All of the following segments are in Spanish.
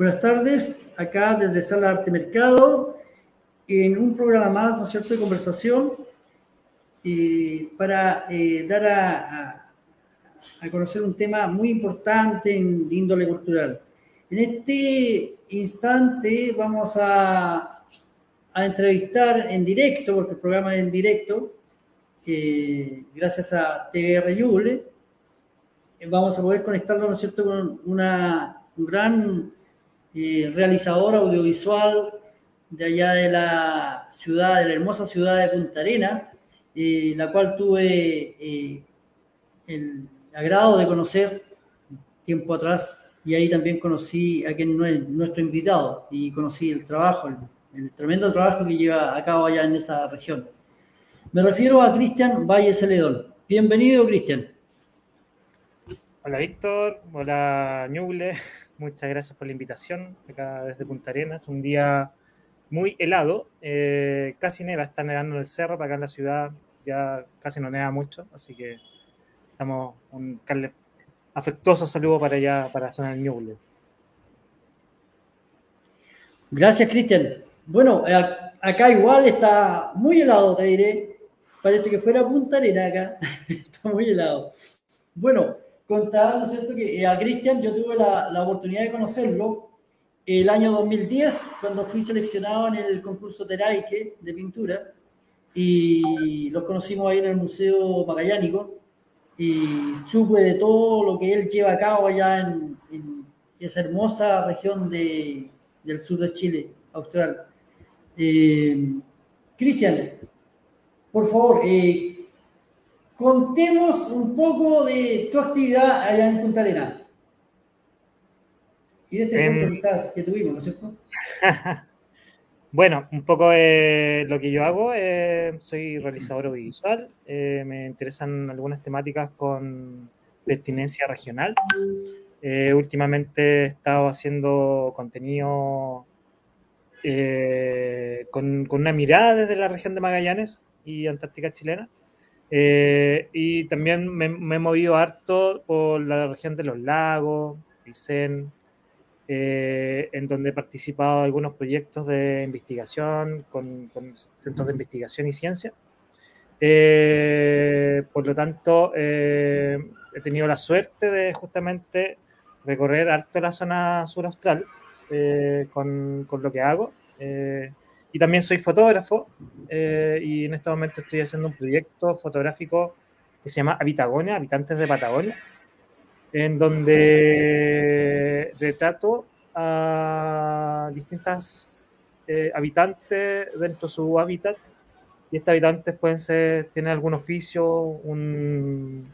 Buenas tardes, acá desde Sala Arte Mercado, en un programa más, ¿no es cierto?, de conversación eh, para eh, dar a, conocer un tema muy importante en índole cultural. En este instante vamos a, entrevistar en directo, porque el programa es en directo, que gracias a TVR Yule, vamos a poder conectarlo, ¿no es cierto?, con una, un gran eh, realizador audiovisual de allá de la ciudad, de la hermosa ciudad de Punta Arena, eh, la cual tuve eh, el agrado de conocer tiempo atrás y ahí también conocí a quien es nuestro invitado y conocí el trabajo, el, el, tremendo trabajo que lleva a cabo allá en esa región. Me refiero a Cristian Valle Celedón. Bienvenido, Cristian. Hola, Víctor. Hola, Ñuble. Muchas gracias por la invitación acá desde Punta Arenas. Un día muy helado, eh, casi neva, está nevando en el cerro, para acá en la ciudad ya casi no neva mucho, así que estamos un afectuoso saludo para allá, para zona del Ñuble. Gracias, Cristian. Bueno, acá igual está muy helado, te diré. Parece que fuera Punta Arena acá. está muy helado. Bueno, contaba, ¿no es cierto?, que eh, a Cristian yo tuve la, la, oportunidad de conocerlo el año 2010, cuando fui seleccionado en el concurso Teraike de pintura, y los conocimos ahí en el Museo Magallánico, y supe de todo lo que él lleva a cabo allá en, en esa hermosa región de, del sur de Chile, austral. Eh, Cristian, por favor, eh, Contemos un poco de tu actividad allá en Punta Arena. Y de este em, punto quizás que tuvimos, ¿no es cierto? bueno, un poco de lo que yo hago, eh, soy realizador audiovisual, eh, me interesan algunas temáticas con pertinencia regional. Eh, últimamente he estado haciendo contenido con, con, una mirada desde la región de Magallanes y Antártica chilena. Eh, y también me, he movido harto por la región de los lagos, Vicen, eh, en donde he participado en algunos proyectos de investigación con, centros de investigación y ciencia. Eh, por lo tanto, he tenido la suerte de justamente recorrer harto la zona sur austral con, con, lo que hago. Y también soy fotógrafo eh, y en este momento estoy haciendo un proyecto fotográfico que se llama Habitagonia, Habitantes de Patagonia, en donde retrato a distintas eh, habitantes dentro de su hábitat y estos habitantes pueden ser, tienen algún oficio, un,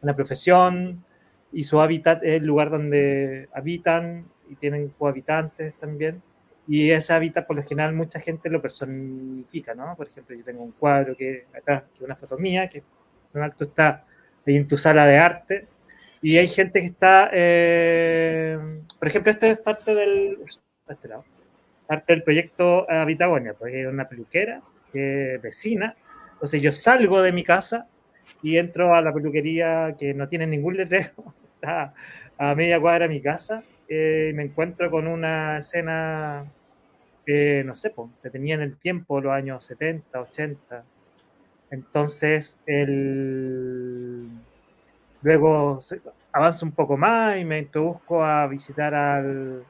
una profesión y su hábitat es el lugar donde habitan y tienen cohabitantes también. Y ese hábitat, por lo general, mucha gente lo personifica, ¿no? Por ejemplo, yo tengo un cuadro que acá, que es una foto mía, que un acto está ahí en tu sala de arte. Y hay gente que está, eh, por ejemplo, esto es parte del, este lado, parte del proyecto Habitagonia, porque es una peluquera que es vecina. Entonces yo salgo de mi casa y entro a la peluquería que no tiene ningún letrero, está a media cuadra de mi casa, eh, y me encuentro con una escena no sé, pues, te en el tiempo los años 70, 80. Entonces, el... luego avanzo un poco más y me introduzco a visitar al,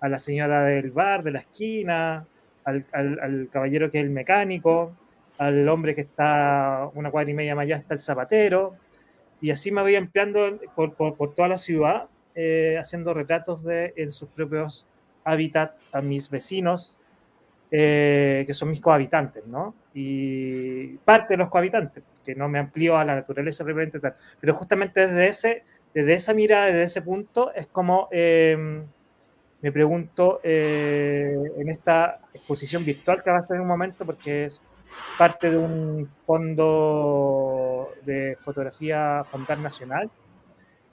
a la señora del bar, de la esquina, al, al, caballero que es el mecánico, al hombre que está una cuadra y media más allá está el zapatero, y así me voy empleando por, por, por toda la ciudad, eh, haciendo retratos de en sus propios hábitat a mis vecinos, eh, que son mis cohabitantes, ¿no? Y parte de los cohabitantes, que no me amplío a la naturaleza realmente tal. Pero justamente desde, ese, desde esa mirada, desde ese punto, es como em, me pregunto eh, en esta exposición virtual que va a ser en un momento, porque es parte de un fondo de fotografía Fontal Nacional,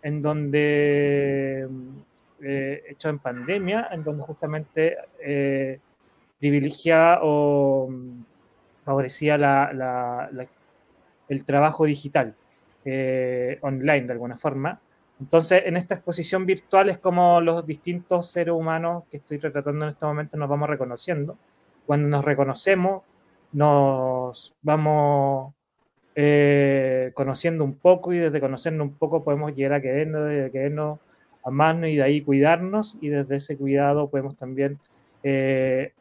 en donde eh, hecho en pandemia, en donde justamente eh, privilegiaba o mm, favorecía el trabajo digital, eh, online de alguna forma, Entonces, en esta exposición virtual es como los distintos seres humanos que estoy retratando en este momento nos vamos reconociendo. Cuando nos reconocemos, nos vamos eh, conociendo un poco y desde conocernos un poco podemos llegar a querernos, a querernos, amarnos y de ahí cuidarnos y desde ese cuidado podemos también eh,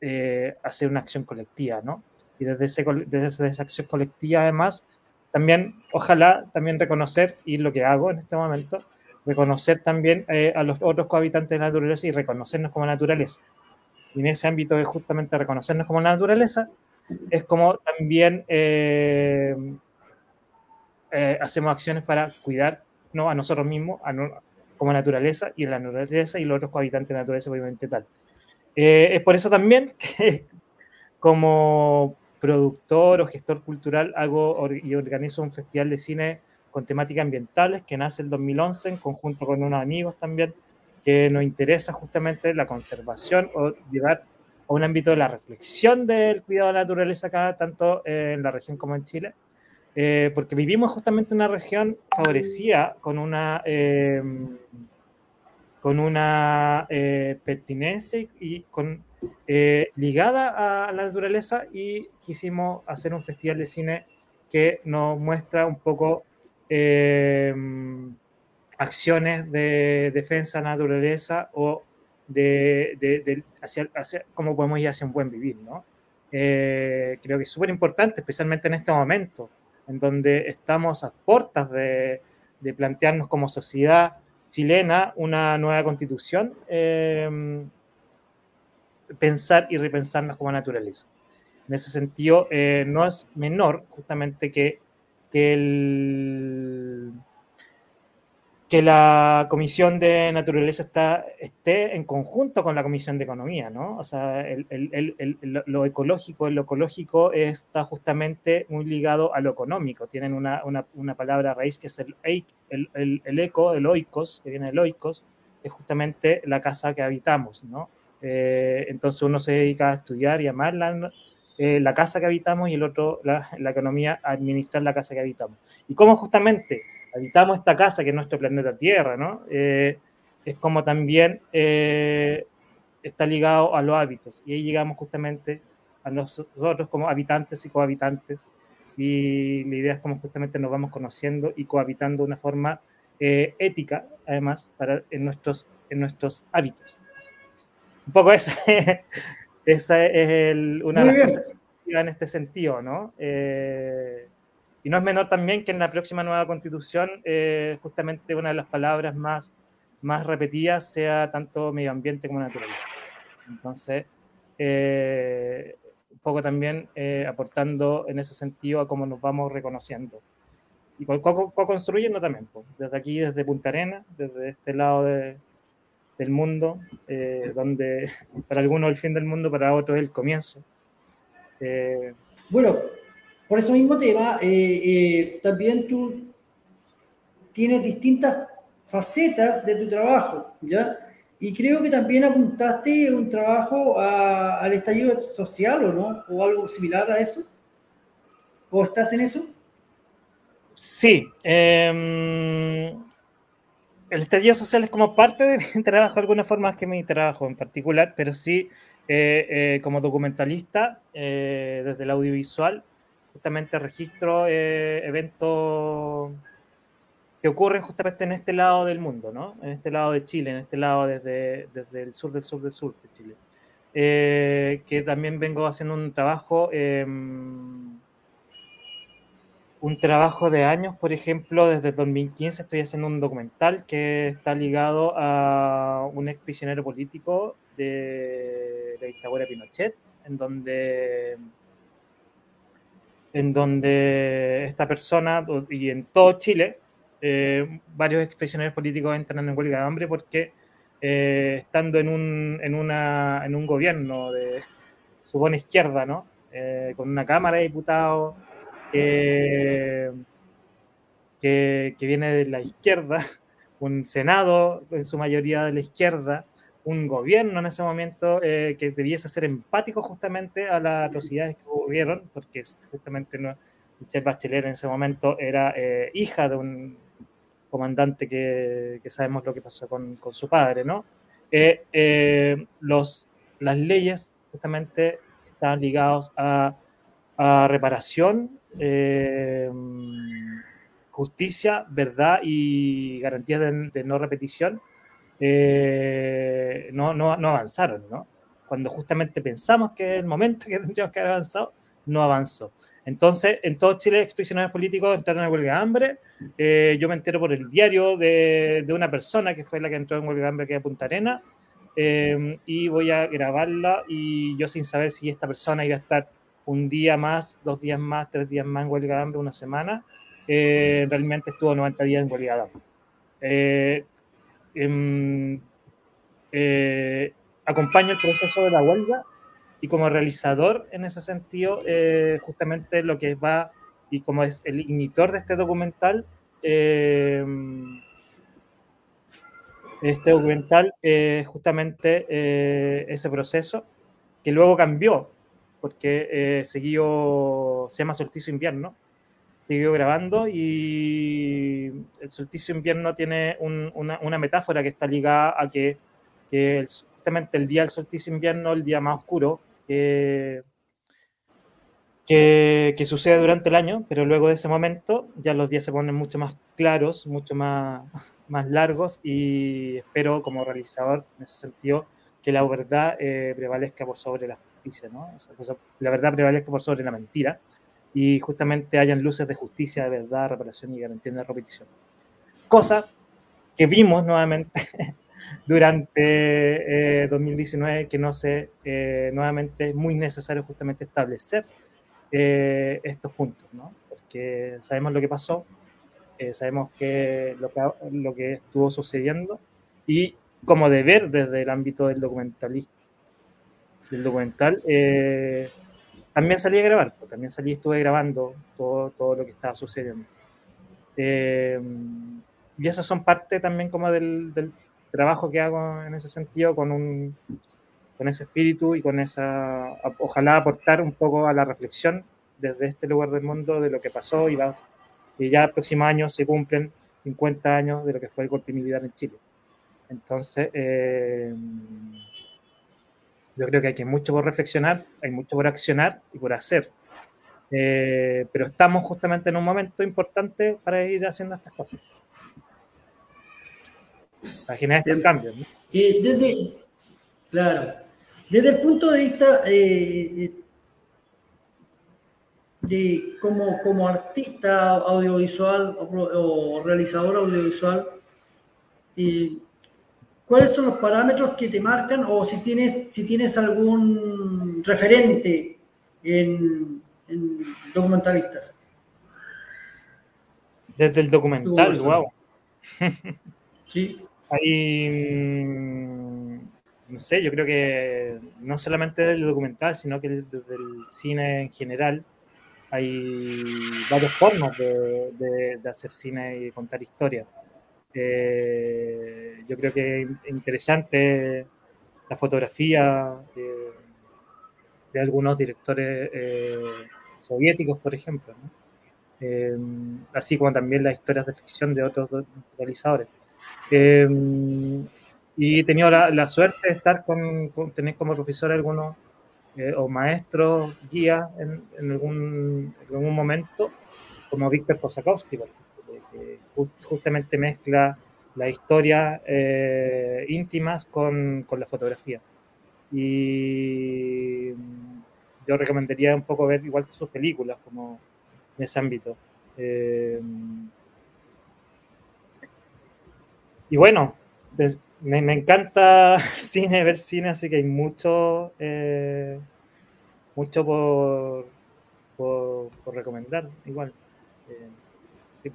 eh, hacer una acción colectiva, ¿no? Y desde, ese, desde esa acción colectiva además también, ojalá también reconocer, y lo que hago en este momento, reconocer también a los otros cohabitantes de la naturaleza y reconocernos como naturaleza. Y en ese ámbito de justamente reconocernos como naturaleza, es como también eh, eh, hacemos acciones para cuidar ¿no? a nosotros mismos como naturaleza y la naturaleza y los otros habitantes de la naturaleza obviamente tal. Eh, es por eso también que como productor o gestor cultural hago y organizo un festival de cine con temáticas ambientales que nace el 2011 en conjunto con unos amigos también que nos interesa justamente la conservación o llevar a un ámbito de la reflexión del cuidado de la naturaleza acá, tanto en la región como en Chile, eh, porque vivimos justamente en una región favorecida con una, eh, con una eh, pertinencia y con, ligada a la naturaleza y quisimos hacer un festival de cine que nos muestra un poco acciones de defensa de la naturaleza o de, hacia, cómo podemos ir hacia un buen vivir, ¿no? Eh, creo que es súper importante, especialmente en este momento, en donde estamos a puertas de, plantearnos como sociedad chilena una nueva constitución, eh, pensar y repensarnos como naturaleza. En ese sentido, eh, no es menor justamente que el que la Comisión de Naturaleza está, esté en conjunto con la Comisión de Economía, ¿no? O sea, el, el, el, lo ecológico, lo ecológico está justamente muy ligado a lo económico. Tienen una, una, una palabra raíz que es el, eco, el oikos, que viene del oikos, que es justamente la casa que habitamos, ¿no? Eh, entonces uno se dedica a estudiar y amar la, eh, la casa que habitamos y el otro, la, la economía, a administrar la casa que habitamos. Y cómo justamente habitamos esta casa que es nuestro planeta Tierra, ¿no? Eh, es como también eh, está ligado a los hábitos. Y ahí llegamos justamente a nosotros como habitantes y cohabitantes. Y la idea es como justamente nos vamos conociendo y cohabitando de una forma eh, ética, además, para, en, nuestros, en nuestros hábitos. Un poco esa, esa es el, una de las cosas en este sentido, ¿no? Y no es menor también que en la próxima nueva constitución, eh, justamente una de las palabras más, más repetidas sea tanto medio ambiente como naturaleza. Entonces, eh, un poco también eh, aportando en ese sentido a cómo nos vamos reconociendo. Y co-construyendo también, desde aquí, desde Punta Arena, desde este lado de, del mundo, donde para algunos el fin del mundo, para otros el comienzo. bueno, por ese mismo tema, eh, eh, también tú tienes distintas facetas de tu trabajo, ¿ya? Y creo que también apuntaste un trabajo al estallido social, ¿o no? ¿O algo similar a eso? ¿O estás en eso? Sí. Em, el estallido social es como parte de mi trabajo, de alguna forma más que mi trabajo en particular, pero sí eh, como documentalista desde el audiovisual justamente registro eh, eventos que ocurren justamente en este lado del mundo, ¿no? En este lado de Chile, en este lado desde, desde el sur del sur del sur de Chile. Eh, que también vengo haciendo un trabajo, em, un trabajo de años, por ejemplo, desde 2015 estoy haciendo un documental que está ligado a un ex prisionero político de la dictadura Pinochet, en donde en donde esta persona, y en todo Chile, eh, varios expresiones políticos entran en huelga de hambre porque eh, estando en un, en, una, en un gobierno de, supone izquierda, ¿no? Eh, con una Cámara de Diputados que, que, viene de la izquierda, un Senado en su mayoría de la izquierda, un gobierno en ese momento eh, que debiese ser empático justamente a las atrocidades que ocurrieron, porque justamente no, Michelle Bachelet en ese momento era eh, hija de un, comandante que, sabemos lo que pasó con, su padre, ¿no? Eh, los, las leyes justamente están ligados a, reparación, justicia, verdad y garantía de, no repetición, no, no, no avanzaron, ¿no? cuando justamente pensamos que el momento que tendríamos que haber avanzado, no avanzó. Entonces, en todo Chile, exprisionarios políticos entraron en huelga de hambre. Eh, yo me entero por el diario de, de, una persona que fue la que entró en huelga de hambre que es Punta Arena. Eh, y voy a grabarla y yo sin saber si esta persona iba a estar un día más, dos días más, tres días más en huelga de hambre, una semana, eh, realmente estuvo 90 días en huelga de hambre. Em, acompaño el proceso de la huelga y como realizador en ese sentido, eh, justamente lo que va y como es el initor de este documental, eh, este documental es justamente eh, ese proceso que luego cambió porque siguió, se llama Solsticio Invierno, siguió grabando y el Solsticio Invierno tiene una, una, metáfora que está ligada a que, que el, justamente el día del solsticio invierno, el día más oscuro que, que, sucede durante el año, pero luego de ese momento ya los días se ponen mucho más claros, mucho más, más largos y espero como realizador en ese sentido que la verdad eh, prevalezca por sobre la justicia, ¿no? la verdad prevalezca por sobre la mentira y justamente hayan luces de justicia, de verdad, reparación y garantía de repetición. Cosa que vimos nuevamente durante 2019 eh, que no sé, eh, nuevamente es muy necesario justamente establecer eh, estos puntos, ¿no? Porque sabemos lo que pasó, sabemos que lo, que lo que estuvo sucediendo y como deber desde el ámbito del documentalista, del documental, también salí a grabar, pues, también salí, estuve grabando todo, todo lo que estaba sucediendo. y esas son parte también como del, trabajo que hago en ese sentido con, un, con ese espíritu y con esa, ojalá aportar un poco a la reflexión desde este lugar del mundo de lo que pasó y, y ya el próximo año se cumplen 50 años de lo que fue el golpe militar en Chile. Entonces, eh, yo creo que hay mucho por reflexionar, hay mucho por accionar y por hacer. Eh, pero estamos justamente en un momento importante para ir haciendo estas cosas para generar este cambio. Eh, desde, claro, desde el punto de vista eh, de como, como artista audiovisual o, realizador audiovisual, ¿cuáles son los parámetros que te marcan o si tienes, si tienes algún referente en, documentalistas? Desde el documental, wow. sí. Hay, mm, no sé, yo creo que no solamente del documental, sino que desde el cine en general, hay varias formas de, hacer cine y contar historias. Eh, yo creo que es interesante la fotografía de, algunos directores eh, soviéticos, por ejemplo, eh, así como también las historias de ficción de otros realizadores. Y he tenido la, suerte de estar con, tener como profesor algunos o maestros, guías en, algún, en, algún, momento, como Víctor Que justamente mezcla las historias eh, íntimas con, con, la fotografía. Y yo recomendaría un poco ver igual sus películas como en ese ámbito. Eh, y bueno, me, encanta cine, ver cine, así que hay mucho, eh, mucho por, por, recomendar, igual. Eh, pues.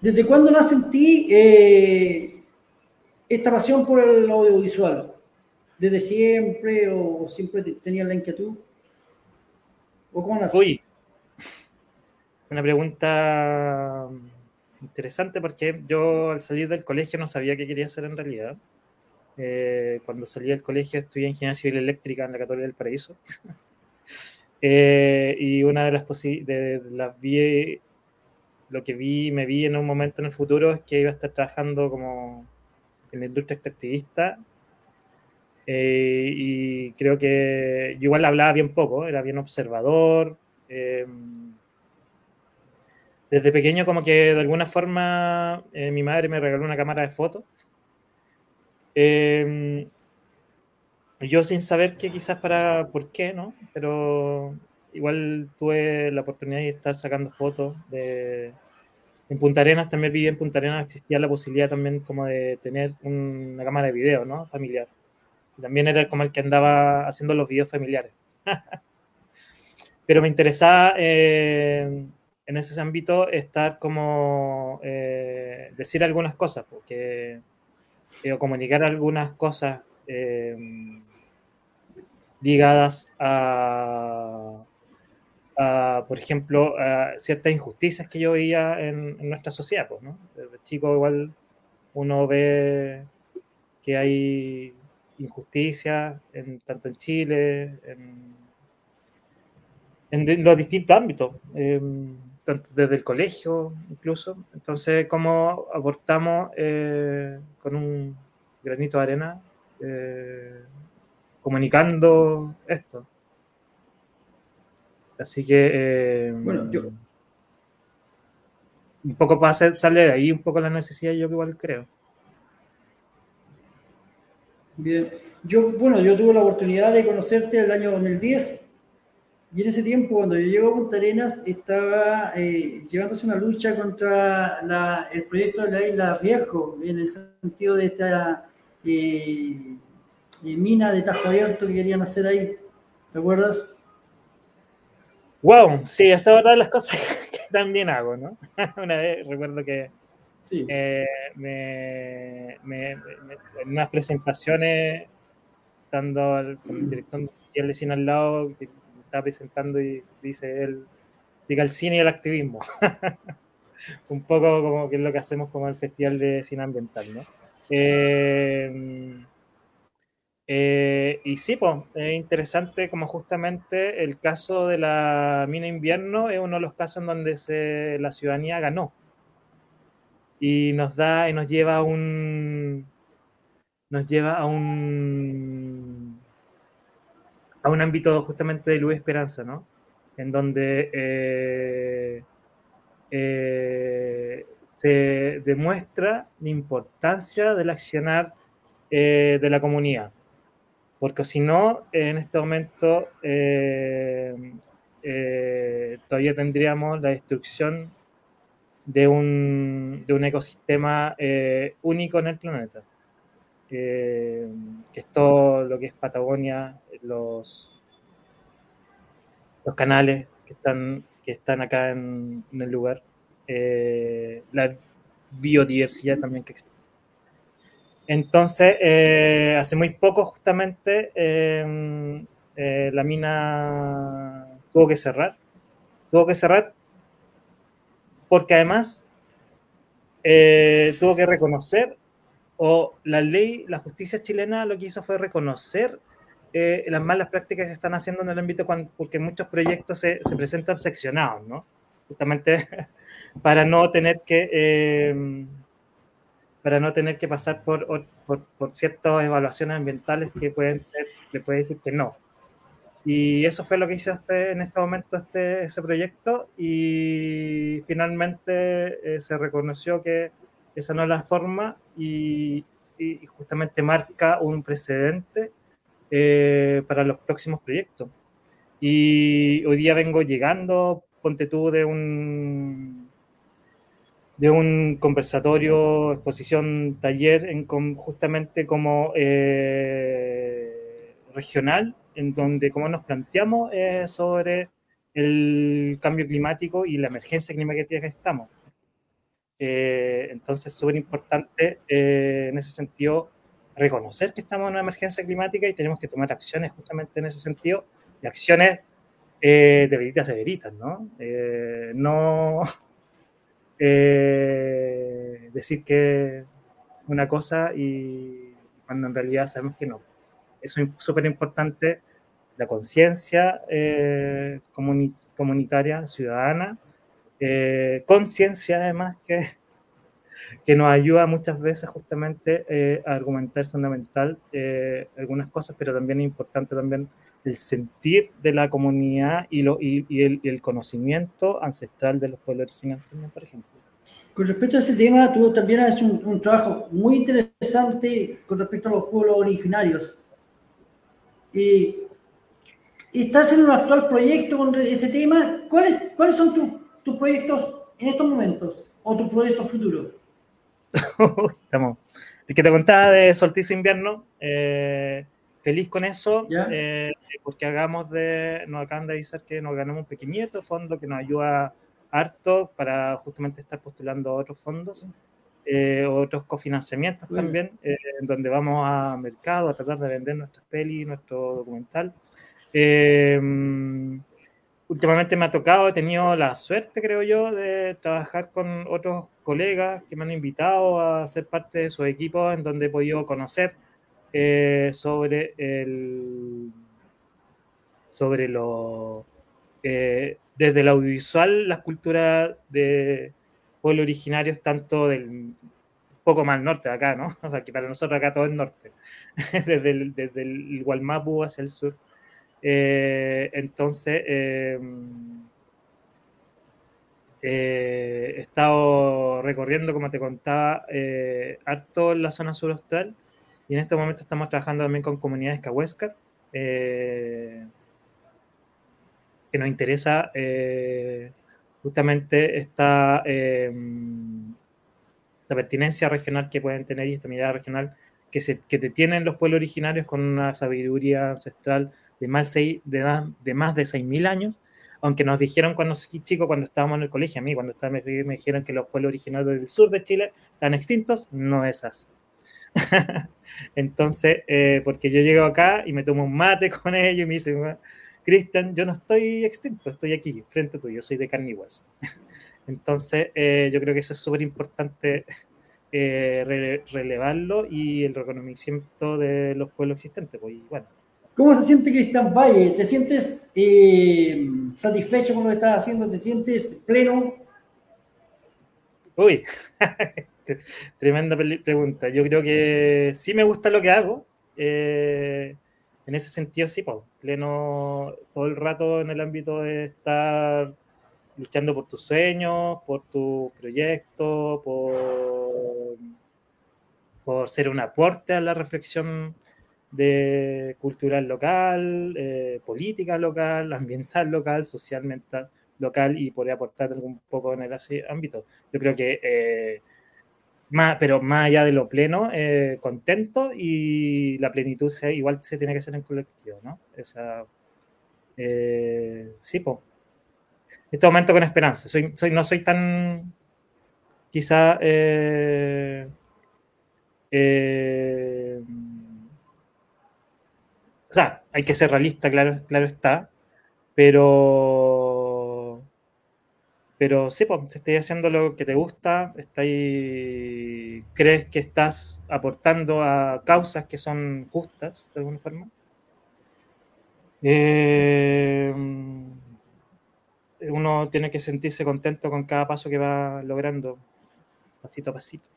¿Desde cuándo nace en ti esta pasión por el audiovisual? ¿Desde siempre o siempre tenías la inquietud? ¿O cómo nace? Uy, una pregunta interesante porque yo al salir del colegio no sabía qué quería hacer en realidad. Eh, cuando salí del colegio estudié ingeniería civil eléctrica en la Católica del Paraíso. eh, y una de las, de las vi lo que vi, me vi en un momento en el futuro es que iba a estar trabajando como en la industria extractivista eh, y creo que yo igual hablaba bien poco, era bien observador. Eh, desde pequeño como que de alguna forma eh, mi madre me regaló una cámara de fotos. yo sin saber que quizás para por qué, ¿no? Pero igual tuve la oportunidad de estar sacando fotos de... En Punta Arenas también vi en Punta Arenas existía la posibilidad también como de tener una cámara de video, ¿no? Familiar. También era como el que andaba haciendo los videos familiares. Pero me interesaba eh, en ese ámbito estar como eh, decir algunas cosas, porque o comunicar algunas cosas eh, ligadas a, por ejemplo, a ciertas injusticias que yo veía en, nuestra sociedad. Pues. Desde chico igual uno ve que hay injusticia, en, tanto en Chile, en, en los distintos ámbitos, em, tanto desde el colegio incluso. Entonces, ¿cómo aportamos eh, con un granito de arena eh, comunicando esto? Así que... Em, bueno, yo... Un poco para hacer, sale de ahí un poco la necesidad, yo que igual creo. Bien. Yo, bueno, yo tuve la oportunidad de conocerte en el año 2010 y en ese tiempo, cuando yo llego a Punta Arenas, estaba eh, llevándose una lucha contra la, el proyecto de la isla Riesgo, en el sentido de esta eh, eh, mina de tajo abierto que querían hacer ahí. ¿Te acuerdas? Wow, sí, esa es otra de las cosas que también hago, ¿no? una vez recuerdo que eh, me, en unas presentaciones, estando con el director de cine al lado, que estaba presentando y dice él, diga el cine y el activismo. Un poco como que es lo que hacemos como el Festival de Cine Ambiental, ¿no? Eh, eh, y sí, pues, es interesante como justamente el caso de la mina invierno es uno de los casos en donde se, la ciudadanía ganó y nos da y nos lleva a un nos lleva a un a un ámbito justamente de luz y esperanza, ¿no? En donde eh, eh, se demuestra la importancia del accionar de la comunidad. Porque si no, en este momento todavía tendríamos la destrucción de un, de un ecosistema eh, único en el planeta. que es todo lo que es Patagonia, los, los canales que están, que están acá en, el lugar, eh, la biodiversidad también que existe. Entonces, eh, hace muy poco justamente la mina tuvo que cerrar. Tuvo que cerrar porque además eh, tuvo que reconocer, o la ley, la justicia chilena lo que hizo fue reconocer eh, las malas prácticas que se están haciendo en el ámbito, porque muchos proyectos se, presentan seccionados, ¿no? Justamente para no tener que... Para no tener que pasar por, por, por, ciertas evaluaciones ambientales que pueden ser, le puede decir que no. Y eso fue lo que hizo este, en este momento este, ese proyecto y finalmente eh, se reconoció que esa no es la forma y, justamente marca un precedente eh, para los próximos proyectos. Y hoy día vengo llegando, ponte tú, de un, de un conversatorio, exposición, taller, en, justamente como eh, regional en donde como nos planteamos sobre el cambio climático y la emergencia climática que estamos. Eh, entonces, súper importante eh, en ese sentido reconocer que estamos en una emergencia climática y tenemos que tomar acciones justamente en ese sentido, y acciones eh, de veritas de veritas, ¿no? no decir que una cosa y cuando en realidad sabemos que no. Es súper importante la conciencia eh, comunitaria, ciudadana, eh, conciencia además que, que nos ayuda muchas veces justamente eh, a argumentar fundamental eh, algunas cosas, pero también es importante también el sentir de la comunidad y, lo, y, el, el, conocimiento ancestral de los pueblos originarios también, por ejemplo. Con respecto a ese tema, tú también has hecho un, un trabajo muy interesante con respecto a los pueblos originarios. Y estás en un actual proyecto con ese tema. ¿Cuáles, cuáles son tu, tus proyectos en estos momentos o tus proyectos futuros? Estamos. El que te contaba de Solsticio Invierno, eh, feliz con eso, eh, porque hagamos de, nos acaban de avisar que nos ganamos un pequeñito fondo que nos ayuda harto para justamente estar postulando otros fondos, eh, otros cofinanciamientos también, en donde vamos a mercado a tratar de vender nuestras peli, nuestro documental. Eh, últimamente me ha tocado, he tenido la suerte, creo yo, de trabajar con otros colegas que me han invitado a ser parte de su equipo, en donde he podido conocer eh, sobre el sobre lo eh, desde el audiovisual las culturas de pueblos originarios tanto del poco más norte de acá, ¿no? O sea, que para nosotros acá todo es norte, desde el, desde el Gualmapu hacia el sur. Eh, entonces, eh, eh, he estado recorriendo, como te contaba, harto en la zona sur austral y en este momento estamos trabajando también con comunidades cahuéscar, que nos interesa justamente esta, pertinencia regional que pueden tener y esta mirada regional que, se, que te tienen los pueblos originarios con una sabiduría ancestral de más, de, más de 6.000 años, aunque nos dijeron cuando chicos, cuando estábamos en el colegio, a mí cuando estaba, me, me dijeron que los pueblos originarios del sur de Chile están extintos, no es así. Entonces, eh, porque yo llego acá y me tomo un mate con ellos y me dicen, Cristian, yo no estoy extinto, estoy aquí, frente a tuyo, soy de carne y hueso. Entonces, eh, yo creo que eso es súper importante eh, relevarlo y el reconocimiento de los pueblos existentes. Pues, bueno, ¿Cómo se siente Cristian Valle? ¿Te sientes eh, satisfecho con lo que estás haciendo? ¿Te sientes pleno? Uy, tremenda pregunta. Yo creo que sí me gusta lo que hago. Eh, en ese sentido, sí, pues, pleno todo el rato en el ámbito de estar luchando por tus sueños, por tu proyecto, por, por ser un aporte a la reflexión de cultural local, eh, política local, ambiental local, socialmente local y poder aportar un poco en el ámbito. Yo creo que, eh, más, pero más allá de lo pleno, eh, contento y la plenitud igual se tiene que hacer en colectivo, ¿no? Esa, sí, pues. Este momento con esperanza. Soy, soy, no soy tan, quizá, eh, o sea, hay que ser realista, claro, claro está, pero, pero sí, pues, estás haciendo lo que te gusta, ahí, crees que estás aportando a causas que son justas, de alguna forma. Eh, uno tiene que sentirse contento con cada paso que va logrando, pasito a pasito.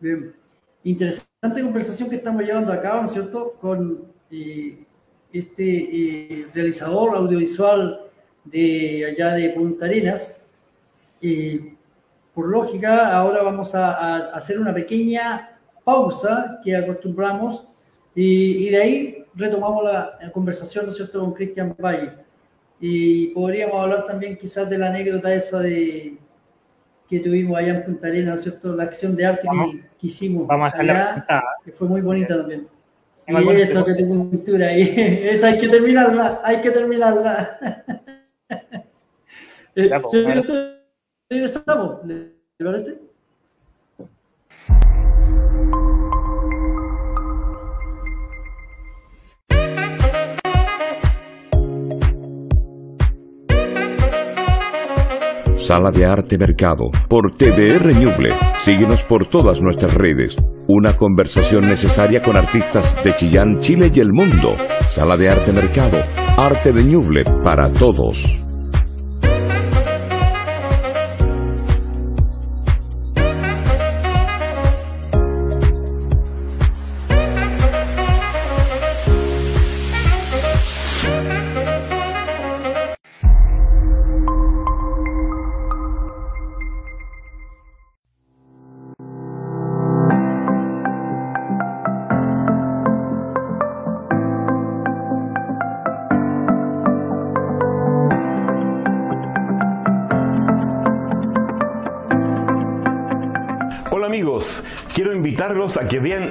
Bien interesante conversación que estamos llevando a cabo, ¿no es cierto?, con eh, este eh, realizador audiovisual de allá de Punta Arenas. Eh, por lógica, ahora vamos a, a, hacer una pequeña pausa que acostumbramos y, y de ahí retomamos la, la, conversación, ¿no es cierto?, con Cristian Valle. Y podríamos hablar también quizás de la anécdota esa de que tuvimos allá en Punta Arenas, ¿cierto? La acción de arte que, que, hicimos. Vamos a allá, que fue muy bonita también. Y eso, que tu cultura, y esa hay que terminarla, hay que terminarla. ya, pues, regresamos, ¿le parece? Sala de Arte Mercado, por TVR Ñuble. Síguenos por todas nuestras redes. Una conversación necesaria con artistas de Chillán, Chile y el mundo. Sala de Arte Mercado, arte de Ñuble para todos.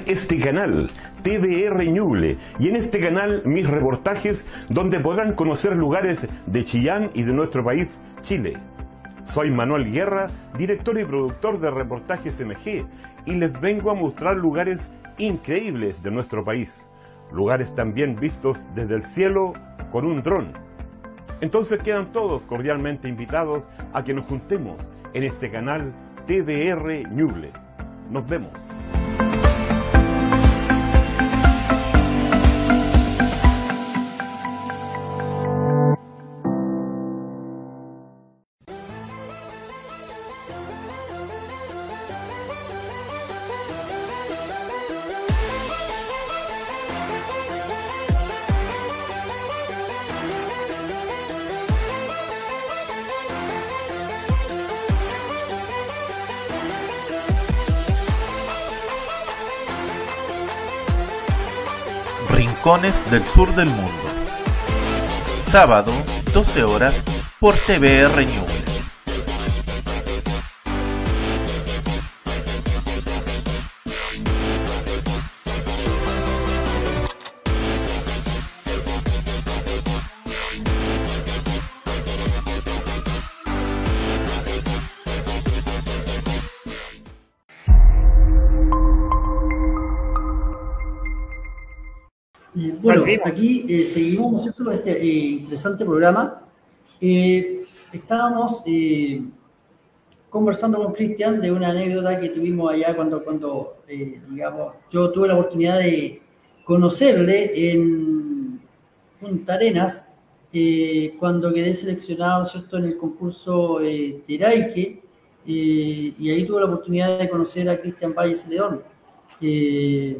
Este canal, TVR Ñuble, y en este canal mis reportajes donde podrán conocer lugares de Chillán y de nuestro país, Chile. Soy Manuel Guerra, director y productor de Reportajes MG, y les vengo a mostrar lugares increíbles de nuestro país, lugares también vistos desde el cielo con un dron. Entonces quedan todos cordialmente invitados a que nos juntemos en este canal TDR Ñuble. Nos vemos. Del sur del mundo. Sábado, 12 horas, por TVR Ñuble. bueno, aquí eh, seguimos, ¿no es cierto?, con este eh, interesante programa. Eh, estábamos conversando con Cristian de una anécdota que tuvimos allá cuando, cuando digamos, yo tuve la oportunidad de conocerle en Punta Arenas, cuando quedé seleccionado, ¿cierto?, en el concurso Teraike, y ahí tuve la oportunidad de conocer a Cristian Valles León. y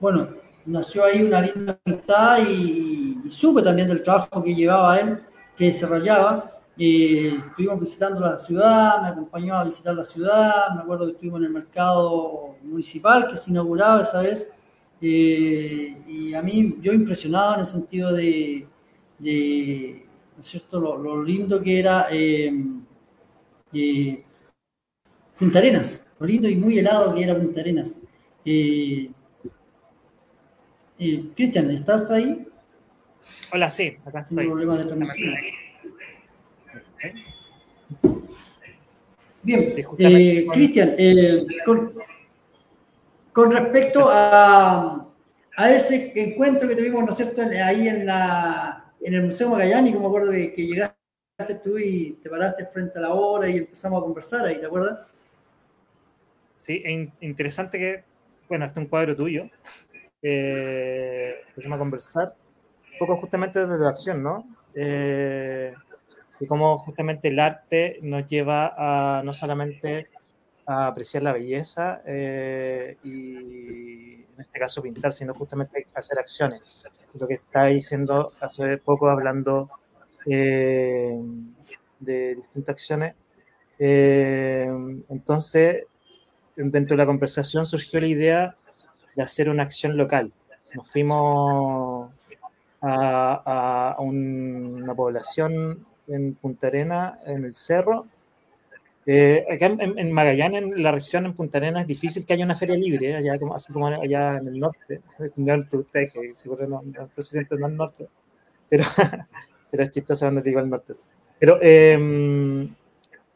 bueno, nació ahí una linda amistad y, supe también del trabajo que llevaba él, que desarrollaba. Eh, estuvimos visitando la ciudad, me acompañó a visitar la ciudad, me acuerdo que estuvimos en el mercado municipal que se inauguraba esa vez. Eh, y a mí, yo impresionado en el sentido de, de ¿no es cierto?, lo, lindo que era eh, Punta Arenas, lo lindo y muy helado que era Punta Arenas. Cristian, ¿estás ahí? Hola, sí, acá estoy. Un problema de transmisión. Bien, eh, Cristian, eh, con, respecto a, a, ese encuentro que tuvimos, ¿no es cierto?, ahí en, la, en el Museo Magallanes, como me acuerdo que, que llegaste tú y te paraste frente a la obra y empezamos a conversar ahí, ¿te acuerdas? Sí, interesante que, bueno, este es un cuadro tuyo, eh, empezamos a conversar, un poco justamente desde la acción, ¿no? Eh, y cómo justamente el arte nos lleva a no solamente a apreciar la belleza eh, y en este caso pintar, sino justamente hacer acciones. Lo que está diciendo hace poco hablando eh, de distintas acciones. entonces, dentro de la conversación surgió la idea de hacer una acción local. Nos fuimos a, una población en Punta Arena, en el cerro. Eh, acá en, Magallanes, en la región en Punta Arena, es difícil que haya una feria libre, allá como, así como allá en el norte. Que seguro no, no, se siente en el norte, pero, pero es chistoso cuando digo el norte. Pero em,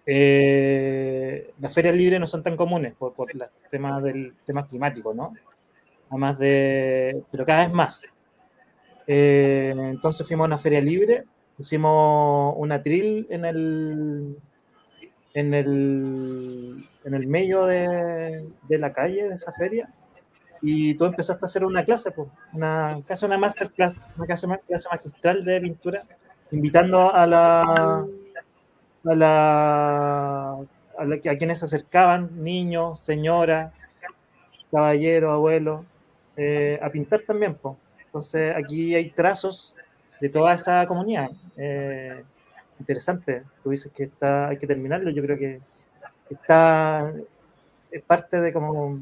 eh, las ferias libres no son tan comunes por, por los temas del tema climático, ¿no? Además de, pero cada vez más. Eh, entonces fuimos a una feria libre, pusimos una atril en el, en el, en el medio de, de, la calle de esa feria y tú empezaste a hacer una clase, pues, una, casi una masterclass, una clase, clase magistral de pintura, invitando a la, a la, a, la, a quienes se acercaban, niños, señoras, caballeros, abuelos, eh, a pintar también. pues Entonces aquí hay trazos de toda esa comunidad. Eh, interesante. Tú dices que está, hay que terminarlo. Yo creo que está es parte de como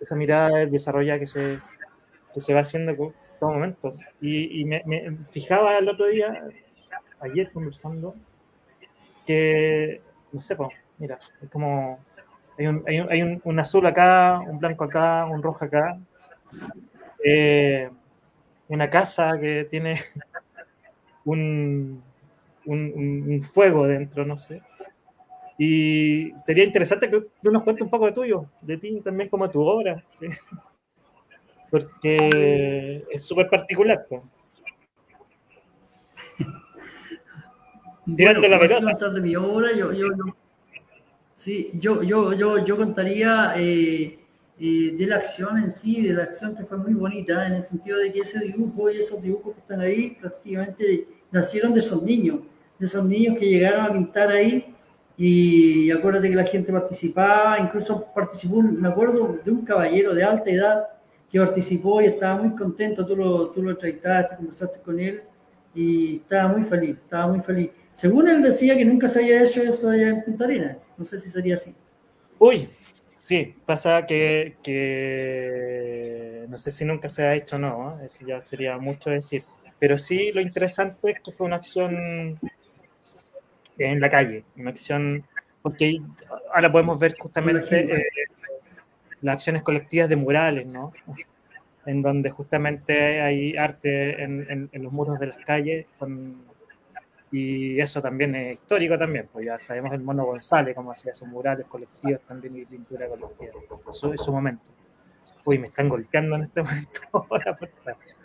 esa mirada desarrollada que se, que se va haciendo en todo momento. Y, y me, me, fijaba el otro día, ayer conversando, que, no sé, pues, mira, es como, hay, un, hay, un, hay un, un, azul acá, un blanco acá, un rojo acá, eh, una casa que tiene un, un, fuego dentro, no sé. Y sería interesante que tú nos cuentes un poco de tuyo, de ti también como tu obra, ¿sí? porque es súper particular. Pues. Tirando bueno, la pelota. de mi obra, yo, yo, yo, sí, yo, yo, yo, yo contaría eh, eh, de la acción en sí, de la acción que fue muy bonita, en el sentido de que ese dibujo y esos dibujos que están ahí prácticamente nacieron de esos niños, de esos niños que llegaron a pintar ahí. Y acuérdate que la gente participaba, incluso participó, me acuerdo de un caballero de alta edad que participó y estaba muy contento, tú lo, tú lo entrevistaste, conversaste con él y estaba muy feliz, estaba muy feliz. Según él decía que nunca se había hecho eso allá en Punta Arenas. No sé si sería así. Uy, sí, pasa que, que no sé si nunca se ha hecho o no, ¿eh? eso ya sería mucho decir. Pero sí, lo interesante es que fue una acción en la calle, una acción, porque ahora podemos ver justamente eh, las acciones colectivas de murales, ¿no? En donde justamente hay arte en, en los muros de las calles con y eso también es histórico también, pues ya sabemos el Mono González, cómo hacía sus murales colectivos también y pintura colectiva. Eso es su momento. Uy, me están golpeando en este momento.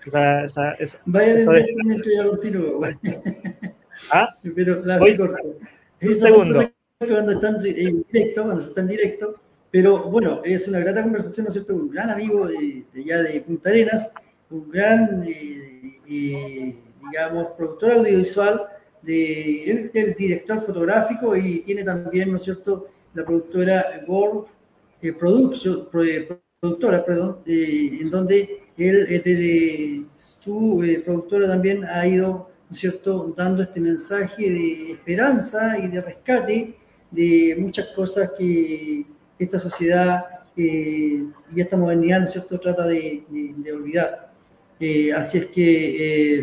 esa, esa, esa, Vaya directamente ya lo ¿Ah? Pero la Hoy, un segundo. Cuando están en directo, cuando se está en directo, pero bueno, es una grata conversación, ¿no es cierto? Un gran amigo de, de ya de Punta Arenas, un gran, eh, eh, digamos, productor audiovisual, de, él el director fotográfico y tiene también, ¿no es cierto?, la productora Golf eh, Production, productora, perdón, eh, en donde él eh, desde su eh, productora también ha ido, ¿no es cierto?, dando este mensaje de esperanza y de rescate de muchas cosas que esta sociedad y esta modernidad, ¿no es cierto?, trata de, de, de olvidar. así es que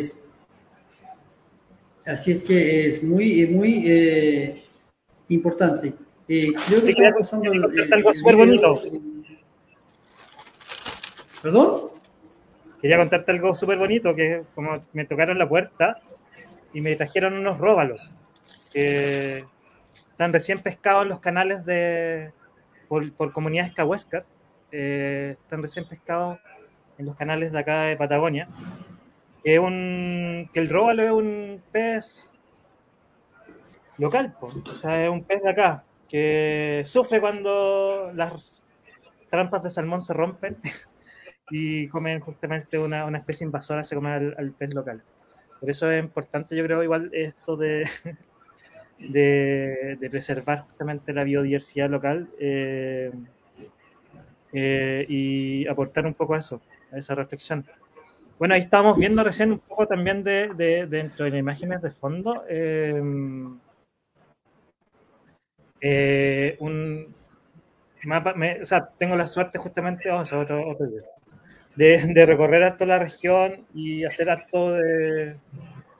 Así es que es muy, muy eh, importante. Eh, creo que algo súper bonito. ¿Perdón? Quería contarte algo súper bonito, que como me tocaron la puerta y me trajeron unos róbalos que están recién pescados en los canales de por, por comunidades cahuescas, eh, están recién pescados en los canales de acá de Patagonia que, un, que el róbalo es un pez local, o sea, es un pez de acá, que sufre cuando las trampas de salmón se rompen y comen justamente una, una especie invasora, se come al, pez local. Por eso es importante, yo creo, igual esto de, de, preservar justamente la biodiversidad local eh, eh, y aportar un poco a eso, a esa reflexión. Bueno, ahí estábamos viendo recién un poco también de, de, dentro de las imágenes de fondo. Eh, eh, un mapa, me, o sea, tengo la suerte justamente, vamos a otro, otro de, de, recorrer harto la región y hacer harto de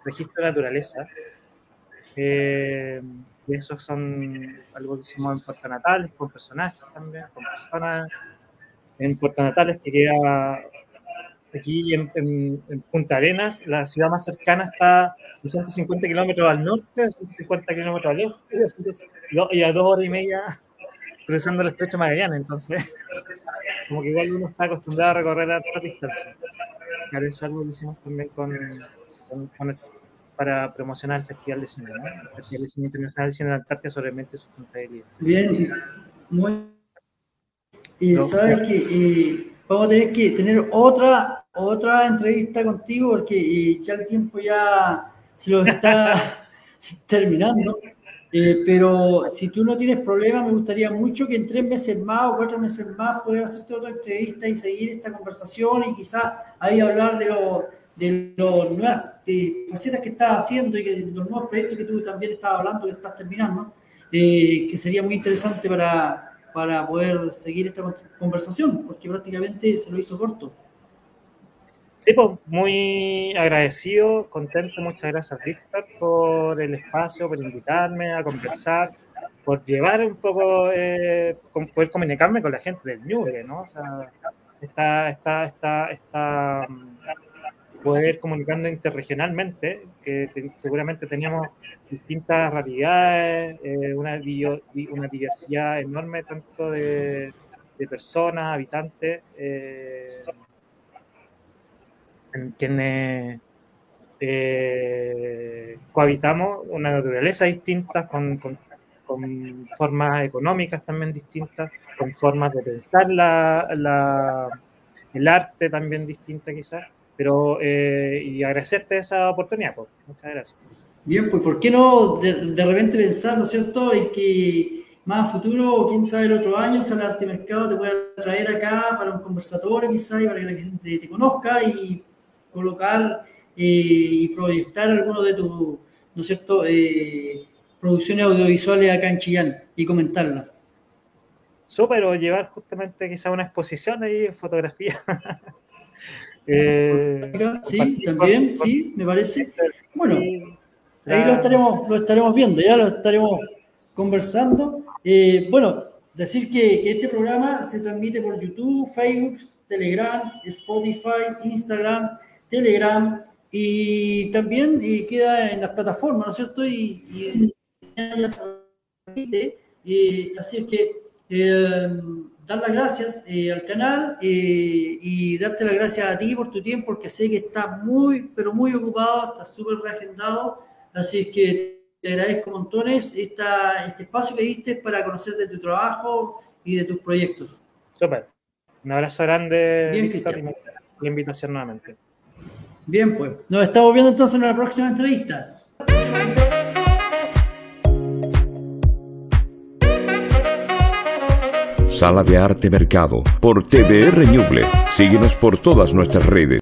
registro de naturaleza. Eh, y esos son algo que hicimos en Puerto Natales, con personajes también, con personas en Puerto Natales que queda aquí en, en, Punta Arenas, la ciudad más cercana está 250 kilómetros al norte, 250 kilómetros al este, y a dos horas y media cruzando el estrecho Magallanes. Entonces, como que igual uno está acostumbrado a recorrer a otra distancia. Claro, eso es algo que hicimos también con, con, con para promocionar el Festival de Cine, ¿no? el Festival de Cine Internacional de Cine de Antártida sobre mente sustentabilidad. Bien, muy. Y sabes que eh, vamos a tener que tener otra otra entrevista contigo porque eh, ya el tiempo ya se lo está terminando. Eh, pero si tú no tienes problema, me gustaría mucho que en tres meses más o cuatro meses más poder hacerte otra entrevista y seguir esta conversación y quizás ahí hablar de los de los nuevas facetas que estás haciendo y que, los nuevos proyectos que tú también estás hablando, que estás terminando, eh, que sería muy interesante para, para poder seguir esta conversación, porque prácticamente se lo hizo corto. Sí, pues muy agradecido, contento, muchas gracias Víctor por el espacio, por invitarme a conversar, por llevar un poco, eh, poder comunicarme con la gente del Ñuble, ¿no? O sea, está, está, está, está poder comunicando interregionalmente, que seguramente teníamos distintas realidades, eh, una, una diversidad enorme tanto de, personas, habitantes, eh, quienes eh, cohabitamos una naturaleza distinta, con, con, formas económicas también distintas, con formas de pensar la, la, el arte también distinta quizás, pero eh, y agradecerte esa oportunidad, pues. muchas gracias. Bien, pues ¿por qué no de, repente pensar, ¿no es cierto?, en que más a futuro, quién sabe, el otro año, Sala Arte Mercado te pueda traer acá para un conversatorio quizás y para que la gente te conozca y colocar eh, y proyectar algunos de tus, ¿no es cierto?, eh, producciones audiovisuales acá en Chillán y comentarlas. Súper, o llevar justamente quizá una exposición ahí, fotografía. eh, sí, también, sí, me parece. Bueno, ahí lo estaremos, lo estaremos viendo, ya lo estaremos conversando. Eh, bueno, decir que, que, este programa se transmite por YouTube, Facebook, Telegram, Spotify, Instagram Telegram y también queda en las plataformas, ¿no es cierto? Y, así es que eh, dar las gracias eh, al canal eh, y darte las gracias a ti por tu tiempo, porque sé que estás muy, pero muy ocupado, estás súper reagendado, así es que te agradezco montones esta, este espacio que diste para conocer de tu trabajo y de tus proyectos. Súper. Un abrazo grande. Bien, Cristian. La invitación nuevamente. Bien, pues. Nos estamos viendo entonces en la próxima entrevista. Sala de Arte Mercado por TVR Ñuble. Síguenos por todas nuestras redes.